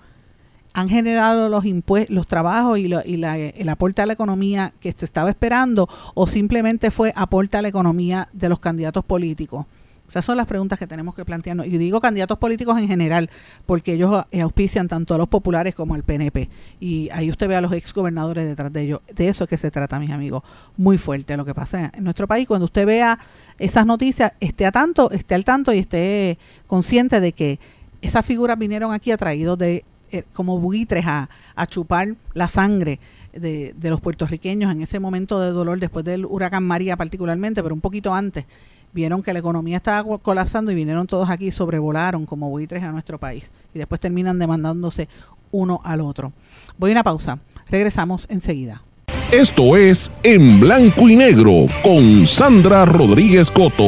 Han generado los impuestos, los trabajos y, el aporte a la economía que se estaba esperando o simplemente fue aporte a la economía de los candidatos políticos? Esas son las preguntas que tenemos que plantearnos. Y digo candidatos políticos en general, porque ellos auspician tanto a los populares como al PNP. Y ahí usted ve a los exgobernadores detrás de ellos. De eso es que se trata, mis amigos. Muy fuerte lo que pasa en nuestro país. Cuando usted vea esas noticias, esté a tanto, esté al tanto y esté consciente de que esas figuras vinieron aquí atraídos de como buitres a, chupar la sangre de, de, los puertorriqueños en ese momento de dolor después del huracán María particularmente, pero un poquito antes. Vieron que la economía estaba colapsando y vinieron todos aquí y sobrevolaron como buitres a nuestro país. Y después terminan demandándose uno al otro. Voy a una pausa. Regresamos enseguida. Esto es En Blanco y Negro con Sandra Rodríguez Coto.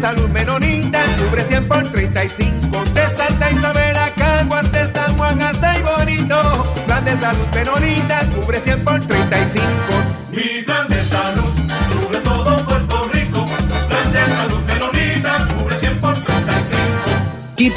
Salud Menonita cubre 100 por 35. De Santa Isabel a Caguas, de San Juan hasta y Bonito. Plan de Salud Menonita cubre 100 por 35.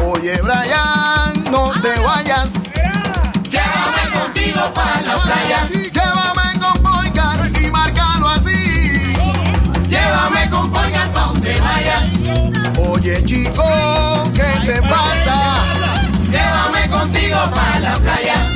Oye, Brian, no te vayas. Llévame contigo para la playa. Llévame con Poicar y márcalo así. Llévame con Poicar pa' donde vayas. Oye chico, ¿qué te pasa? Llévame contigo para la playa.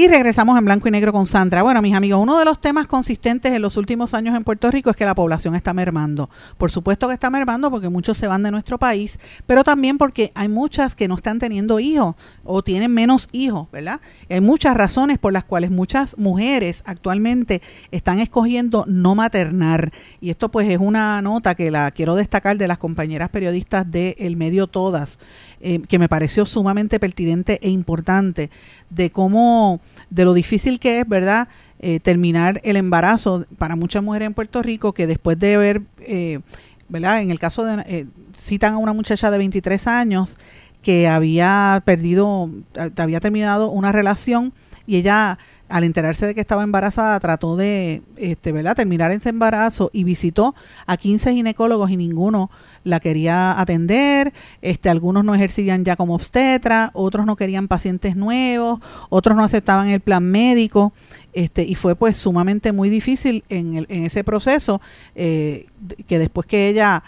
Y regresamos en blanco y negro con Sandra. Bueno, mis amigos, uno de los temas consistentes en los últimos años en Puerto Rico es que la población está mermando. Por supuesto que está mermando porque muchos se van de nuestro país, pero también porque hay muchas que no están teniendo hijos o tienen menos hijos, ¿verdad? Hay muchas razones por las cuales muchas mujeres actualmente están escogiendo no maternar. Y esto pues es una nota que la quiero destacar de las compañeras periodistas de El Medio Todas. Eh, que me pareció sumamente pertinente e importante de cómo, de lo difícil que es, ¿verdad? Eh, terminar el embarazo para muchas mujeres en Puerto Rico que después de haber, eh, ¿verdad? En el caso de, eh, citan a una muchacha de 23 años que había perdido, había terminado una relación y ella al enterarse de que estaba embarazada trató de este, ¿verdad? terminar ese embarazo y visitó a 15 ginecólogos y ninguno la quería atender, este, algunos no ejercían ya como obstetra, otros no querían pacientes nuevos, otros no aceptaban el plan médico, este, y fue pues sumamente muy difícil en, el, en ese proceso, eh, que después que ella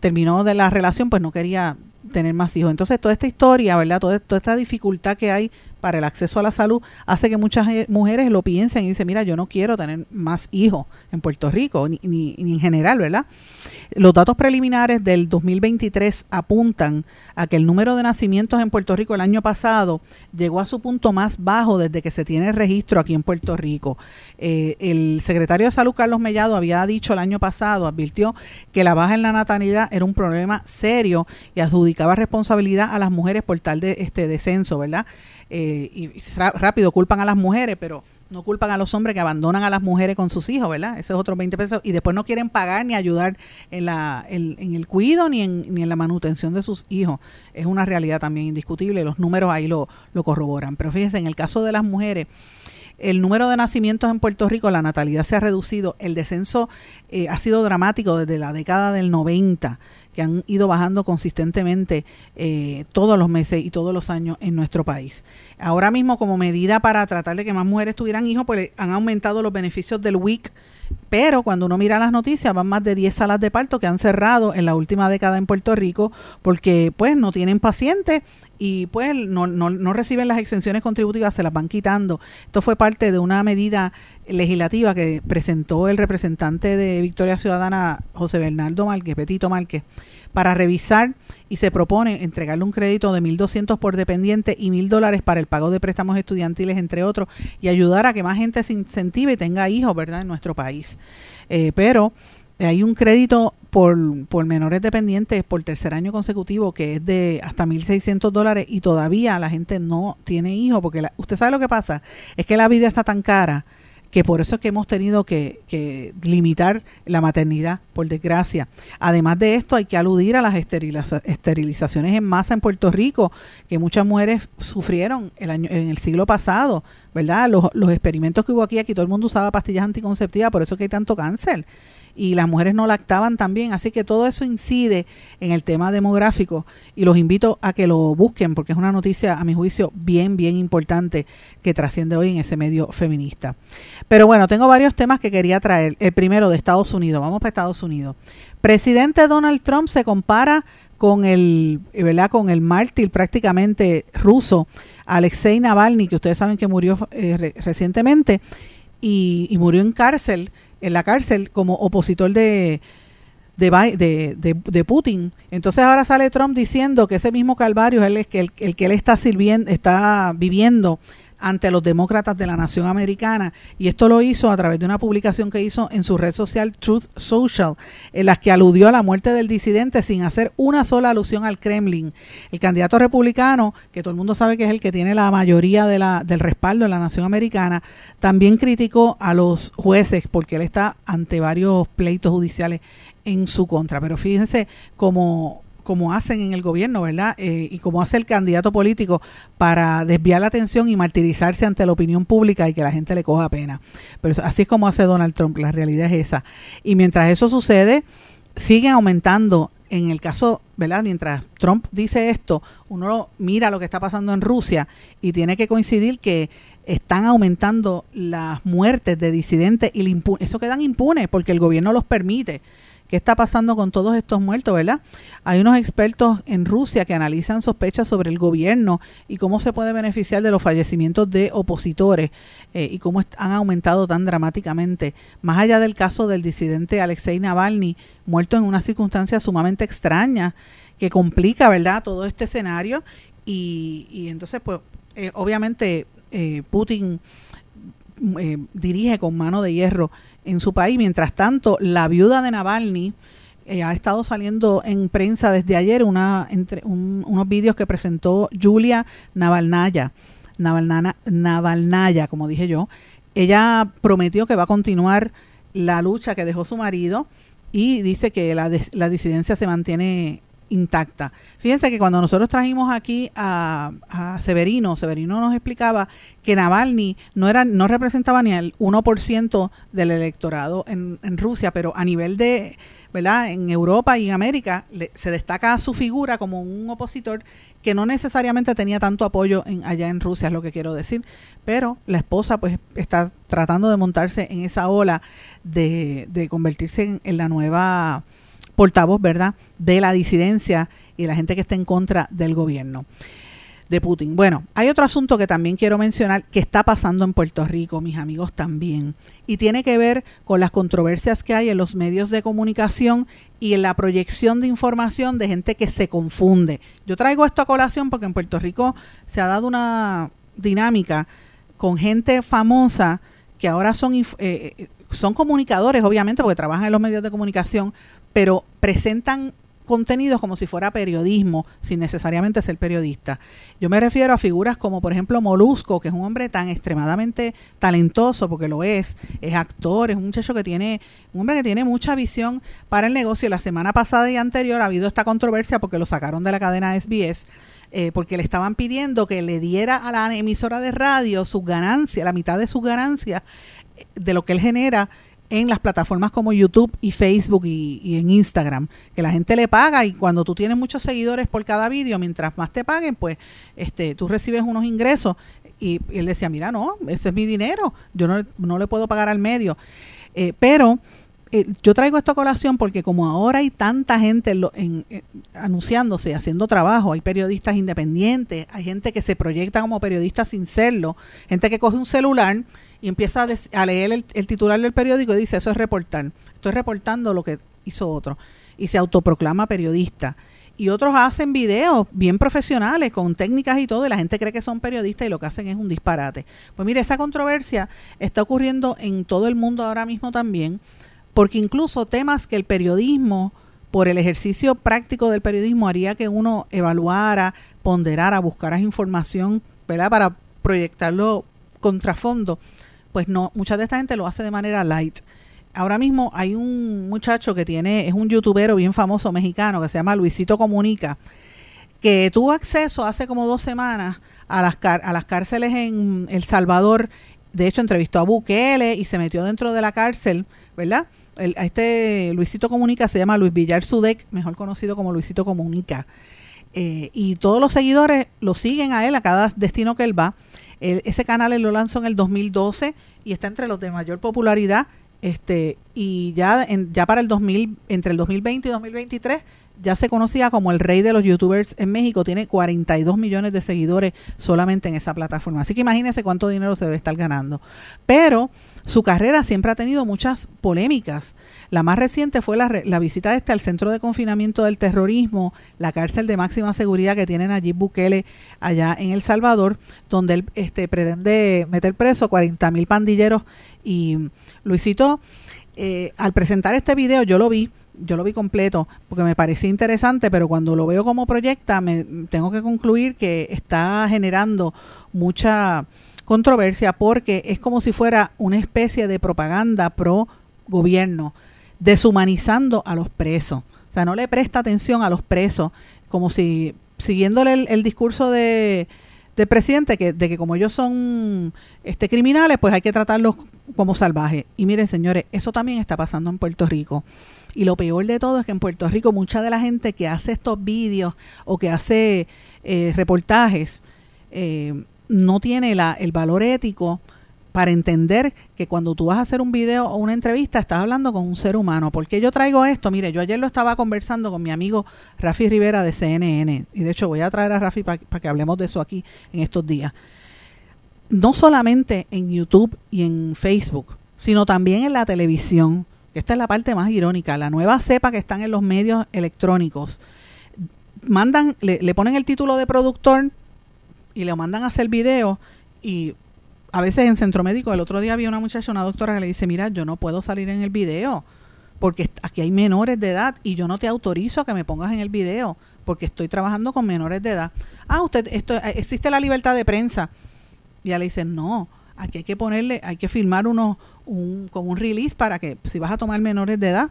terminó de la relación, pues no quería tener más hijos. Entonces, toda esta historia, ¿verdad? Toda, toda esta dificultad que hay para el acceso a la salud hace que muchas eh, mujeres lo piensen y dicen, mira, yo no quiero tener más hijos en Puerto Rico, ni, ni, ni en general, ¿verdad? Los datos preliminares del 2023 apuntan a que el número de nacimientos en Puerto Rico el año pasado llegó a su punto más bajo desde que se tiene registro aquí en Puerto Rico. Eh, el secretario de Salud, Carlos Mellado, había dicho el año pasado, advirtió que la baja en la natalidad era un problema serio y adjudicaba responsabilidad a las mujeres por tal de este descenso, ¿verdad? Eh, y rápido culpan a las mujeres, pero no culpan a los hombres que abandonan a las mujeres con sus hijos, ¿verdad? Ese es otro 20 pesos. Y después no quieren pagar ni ayudar en, la, en, en el cuido ni en, ni en la manutención de sus hijos. Es una realidad también indiscutible. Los números ahí lo, lo corroboran. Pero fíjense, en el caso de las mujeres, el número de nacimientos en Puerto Rico, la natalidad se ha reducido, el descenso eh, ha sido dramático desde la década del 90, que han ido bajando consistentemente eh, todos los meses y todos los años en nuestro país. Ahora mismo, como medida para tratar de que más mujeres tuvieran hijos, pues han aumentado los beneficios del WIC pero cuando uno mira las noticias, van más de 10 salas de parto que han cerrado en la última década en Puerto Rico porque pues no tienen pacientes y pues no, no, no reciben las exenciones contributivas, se las van quitando. Esto fue parte de una medida legislativa que presentó el representante de Victoria Ciudadana, José Bernardo Márquez, Petito Márquez, para revisar y se propone entregarle un crédito de 1.200 por dependiente y 1.000 dólares para el pago de préstamos estudiantiles, entre otros, y ayudar a que más gente se incentive y tenga hijos, ¿verdad?, en nuestro país. Eh, pero hay un crédito por, por menores dependientes por tercer año consecutivo que es de hasta 1.600 dólares y todavía la gente no tiene hijos, porque la, usted sabe lo que pasa, es que la vida está tan cara que por eso es que hemos tenido que, que, limitar la maternidad, por desgracia. Además de esto, hay que aludir a las esteriliza esterilizaciones en masa en Puerto Rico, que muchas mujeres sufrieron el año, en el siglo pasado, ¿verdad? Los, los experimentos que hubo aquí, aquí todo el mundo usaba pastillas anticonceptivas, por eso es que hay tanto cáncer y las mujeres no lactaban también. Así que todo eso incide en el tema demográfico y los invito a que lo busquen porque es una noticia, a mi juicio, bien, bien importante que trasciende hoy en ese medio feminista. Pero bueno, tengo varios temas que quería traer. El primero de Estados Unidos. Vamos para Estados Unidos. Presidente Donald Trump se compara con el, ¿verdad? con el mártir prácticamente ruso Alexei Navalny, que ustedes saben que murió eh, re recientemente y, y murió en cárcel en la cárcel como opositor de, de, de, de, Putin. Entonces ahora sale Trump diciendo que ese mismo calvario es el, que, el, el que él está, sirviendo, está viviendo ante los demócratas de la nación americana y esto lo hizo a través de una publicación que hizo en su red social Truth Social en las que aludió a la muerte del disidente sin hacer una sola alusión al Kremlin. El candidato republicano, que todo el mundo sabe que es el que tiene la mayoría de la, del respaldo en la nación americana, también criticó a los jueces porque él está ante varios pleitos judiciales en su contra. Pero fíjense cómo como hacen en el gobierno, ¿verdad? Eh, y como hace el candidato político para desviar la atención y martirizarse ante la opinión pública y que la gente le coja pena. Pero así es como hace Donald Trump, la realidad es esa. Y mientras eso sucede, siguen aumentando en el caso, ¿verdad? Mientras Trump dice esto, uno mira lo que está pasando en Rusia y tiene que coincidir que están aumentando las muertes de disidentes y eso quedan impunes porque el gobierno los permite. ¿Qué está pasando con todos estos muertos, verdad? Hay unos expertos en Rusia que analizan sospechas sobre el gobierno y cómo se puede beneficiar de los fallecimientos de opositores eh, y cómo han aumentado tan dramáticamente. Más allá del caso del disidente Alexei Navalny, muerto en una circunstancia sumamente extraña que complica, ¿verdad?, todo este escenario y, entonces, pues, eh, obviamente eh, Putin dirige con mano de hierro en su país. Mientras tanto, la viuda de Navalny eh, ha estado saliendo en prensa desde ayer una, entre, unos vídeos que presentó Julia Navalnaya, Navalnaya, Navalnaya, como dije yo. Ella prometió que va a continuar la lucha que dejó su marido y dice que la, la disidencia se mantiene intacta. Fíjense que cuando nosotros trajimos aquí a, Severino, Severino nos explicaba que Navalny no era no representaba ni el 1% del electorado en, en Rusia, pero a nivel de ¿verdad? En Europa y en América se destaca su figura como un opositor que no necesariamente tenía tanto apoyo en, allá en Rusia, es lo que quiero decir, pero la esposa pues está tratando de montarse en esa ola de, de convertirse en la nueva portavoz, ¿verdad?, de la disidencia y la gente que está en contra del gobierno de Putin. Bueno, hay otro asunto que también quiero mencionar que está pasando en Puerto Rico, mis amigos también, y tiene que ver con las controversias que hay en los medios de comunicación y en la proyección de información de gente que se confunde. Yo traigo esto a colación porque en Puerto Rico se ha dado una dinámica con gente famosa que ahora son, eh, eh, son comunicadores, obviamente, porque trabajan en los medios de comunicación, pero presentan contenidos como si fuera periodismo, sin necesariamente ser periodista. Yo me refiero a figuras como, por ejemplo, Molusco, que es un hombre tan extremadamente talentoso, porque lo es, es actor, es un muchacho que tiene, un hombre que tiene mucha visión para el negocio. La semana pasada y anterior ha habido esta controversia porque lo sacaron de la cadena SBS. Eh, porque le estaban pidiendo que le diera a la emisora de radio sus ganancias, la mitad de sus ganancias eh, de lo que él genera en las plataformas como YouTube y Facebook y, en Instagram, que la gente le paga y cuando tú tienes muchos seguidores por cada vídeo, mientras más te paguen, pues este, tú recibes unos ingresos. Y, él decía, mira, no, ese es mi dinero, yo no, le puedo pagar al medio. Eh, pero eh, yo traigo esto a colación porque como ahora hay tanta gente en, eh, anunciándose, haciendo trabajo, hay periodistas independientes, hay gente que se proyecta como periodista sin serlo, gente que coge un celular y empieza a, leer el, titular del periódico y dice, eso es reportar, estoy reportando lo que hizo otro, y se autoproclama periodista. Y otros hacen videos bien profesionales, con técnicas y todo, y la gente cree que son periodistas y lo que hacen es un disparate. Pues mire, esa controversia está ocurriendo en todo el mundo ahora mismo también, porque incluso temas que el periodismo, por el ejercicio práctico del periodismo, haría que uno evaluara, ponderara, buscara información, ¿verdad? Para proyectarlo contrafondo pues no, mucha de esta gente lo hace de manera light. Ahora mismo hay un muchacho que tiene, es un youtuber bien famoso mexicano que se llama Luisito Comunica, que tuvo acceso hace como dos semanas a las, a las cárceles en El Salvador. De hecho, entrevistó a Bukele y se metió dentro de la cárcel, ¿verdad? A este Luisito Comunica se llama Luis Villar Sudek, mejor conocido como Luisito Comunica. Eh, y todos los seguidores lo siguen a él a cada destino que él va ese canal él lo lanzó en el 2012 y está entre los de mayor popularidad. Este, y ya, en, ya para el 2000, entre el 2020 y 2023, ya se conocía como el rey de los youtubers en México. Tiene 42 millones de seguidores solamente en esa plataforma. Así que imagínense cuánto dinero se debe estar ganando. Pero su carrera siempre ha tenido muchas polémicas. La más reciente fue la, visita este al centro de confinamiento del terrorismo, la cárcel de máxima seguridad que tienen allí Bukele allá en El Salvador, donde él este, pretende meter preso a 40 mil pandilleros. Y Luisito, eh, al presentar este video, yo lo vi, yo lo vi completo porque me parecía interesante, pero cuando lo veo como proyecta, me tengo que concluir que está generando mucha controversia porque es como si fuera una especie de propaganda pro gobierno, deshumanizando a los presos. O sea, no le presta atención a los presos, como si siguiéndole el, el discurso de, del presidente que, de que como ellos son este criminales, pues hay que tratarlos como salvajes. Y miren, señores, eso también está pasando en Puerto Rico. Y lo peor de todo es que en Puerto Rico mucha de la gente que hace estos vídeos o que hace eh, reportajes eh, no tiene el valor ético para entender que cuando tú vas a hacer un video o una entrevista estás hablando con un ser humano. ¿Por qué yo traigo esto? Mire, yo ayer lo estaba conversando con mi amigo Rafi Rivera de CNN y de hecho voy a traer a Rafi para que hablemos de eso aquí en estos días. No solamente en YouTube y en Facebook, sino también en la televisión. Esta es la parte más irónica. La nueva cepa que están en los medios electrónicos. Mandan, le, le ponen el título de productor y le mandan a hacer video y a veces en centro médico, el otro día había una muchacha, una doctora que le dice, mira, yo no puedo salir en el video porque aquí hay menores de edad y yo no te autorizo a que me pongas en el video porque estoy trabajando con menores de edad. Ah, usted, esto, existe la libertad de prensa. Y ella le dice, no, aquí hay que ponerle, hay que firmar uno, un, como un release para que si vas a tomar menores de edad.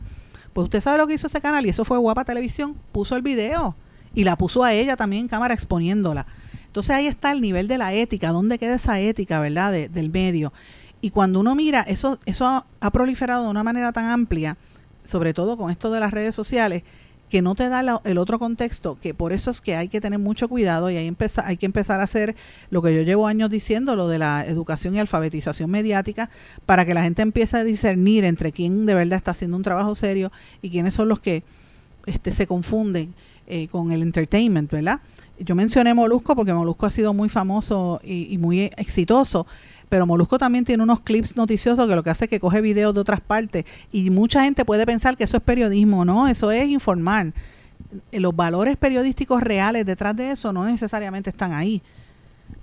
Pues usted sabe lo que hizo ese canal y eso fue Guapa Televisión, puso el video y la puso a ella también en cámara exponiéndola. Entonces ahí está el nivel de la ética, dónde queda esa ética, ¿verdad?, del medio. Y cuando uno mira, eso, eso ha proliferado de una manera tan amplia, sobre todo con esto de las redes sociales, que no te da el otro contexto, que por eso es que hay que tener mucho cuidado y hay, empezar, hay que empezar a hacer lo que yo llevo años diciendo, lo de la educación y alfabetización mediática, para que la gente empiece a discernir entre quién de verdad está haciendo un trabajo serio y quiénes son los que este, se confunden eh, con el entertainment, ¿verdad? yo mencioné Molusco porque Molusco ha sido muy famoso y, muy exitoso, pero Molusco también tiene unos clips noticiosos que lo que hace es que coge videos de otras partes y mucha gente puede pensar que eso es periodismo, no, eso es informar. Los valores periodísticos reales detrás de eso no necesariamente están ahí.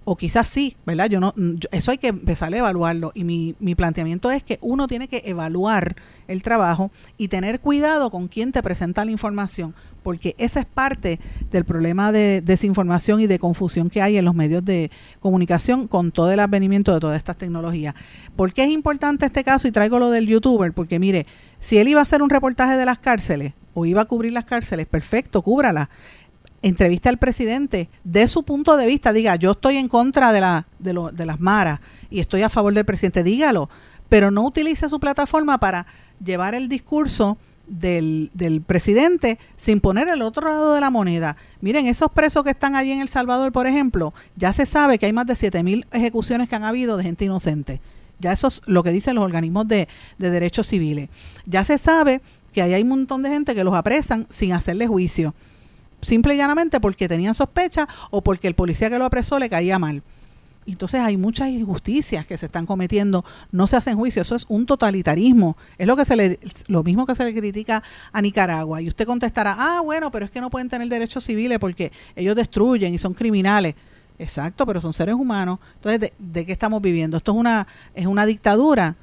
O quizás sí, ¿verdad? Yo no, eso hay que empezar a evaluarlo. Y mi, mi planteamiento es que uno tiene que evaluar el trabajo y tener cuidado con quién te presenta la información porque esa es parte del problema de desinformación y de confusión que hay en los medios de comunicación con todo el advenimiento de todas estas tecnologías. ¿Por qué es importante este caso? Y traigo lo del youtuber, porque mire, si él iba a hacer un reportaje de las cárceles o iba a cubrir las cárceles, perfecto, cúbrala. Entrevista al presidente, de su punto de vista, diga, yo estoy en contra de, la, de, de las maras y estoy a favor del presidente, dígalo, pero no utilice su plataforma para llevar el discurso del, del, presidente sin poner el otro lado de la moneda. Miren, esos presos que están allí en El Salvador, por ejemplo, ya se sabe que hay más de 7.000 ejecuciones que han habido de gente inocente. Ya eso es lo que dicen los organismos de, de derechos civiles. Ya se sabe que ahí hay un montón de gente que los apresan sin hacerle juicio. Simple y llanamente porque tenían sospecha o porque el policía que lo apresó le caía mal. Entonces hay muchas injusticias que se están cometiendo, no se hacen juicio, eso es un totalitarismo. Es lo que se le lo mismo que se le critica a Nicaragua y usted contestará, "Ah, bueno, pero es que no pueden tener derechos civiles porque ellos destruyen y son criminales." Exacto, pero son seres humanos. Entonces, ¿de, de qué estamos viviendo? Esto es una es una dictadura.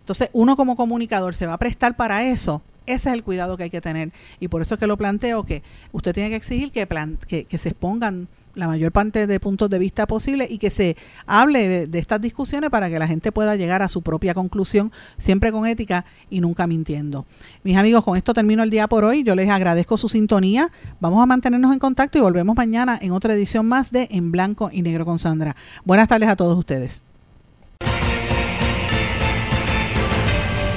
Entonces, uno como comunicador se va a prestar para eso. Ese es el cuidado que hay que tener. Y por eso es que lo planteo, que usted tiene que exigir que, plan, que, se expongan la mayor parte de puntos de vista posible y que se hable de, de, estas discusiones para que la gente pueda llegar a su propia conclusión, siempre con ética y nunca mintiendo. Mis amigos, con esto termino el día por hoy. Yo les agradezco su sintonía. Vamos a mantenernos en contacto y volvemos mañana en otra edición más de En Blanco y Negro con Sandra. Buenas tardes a todos ustedes.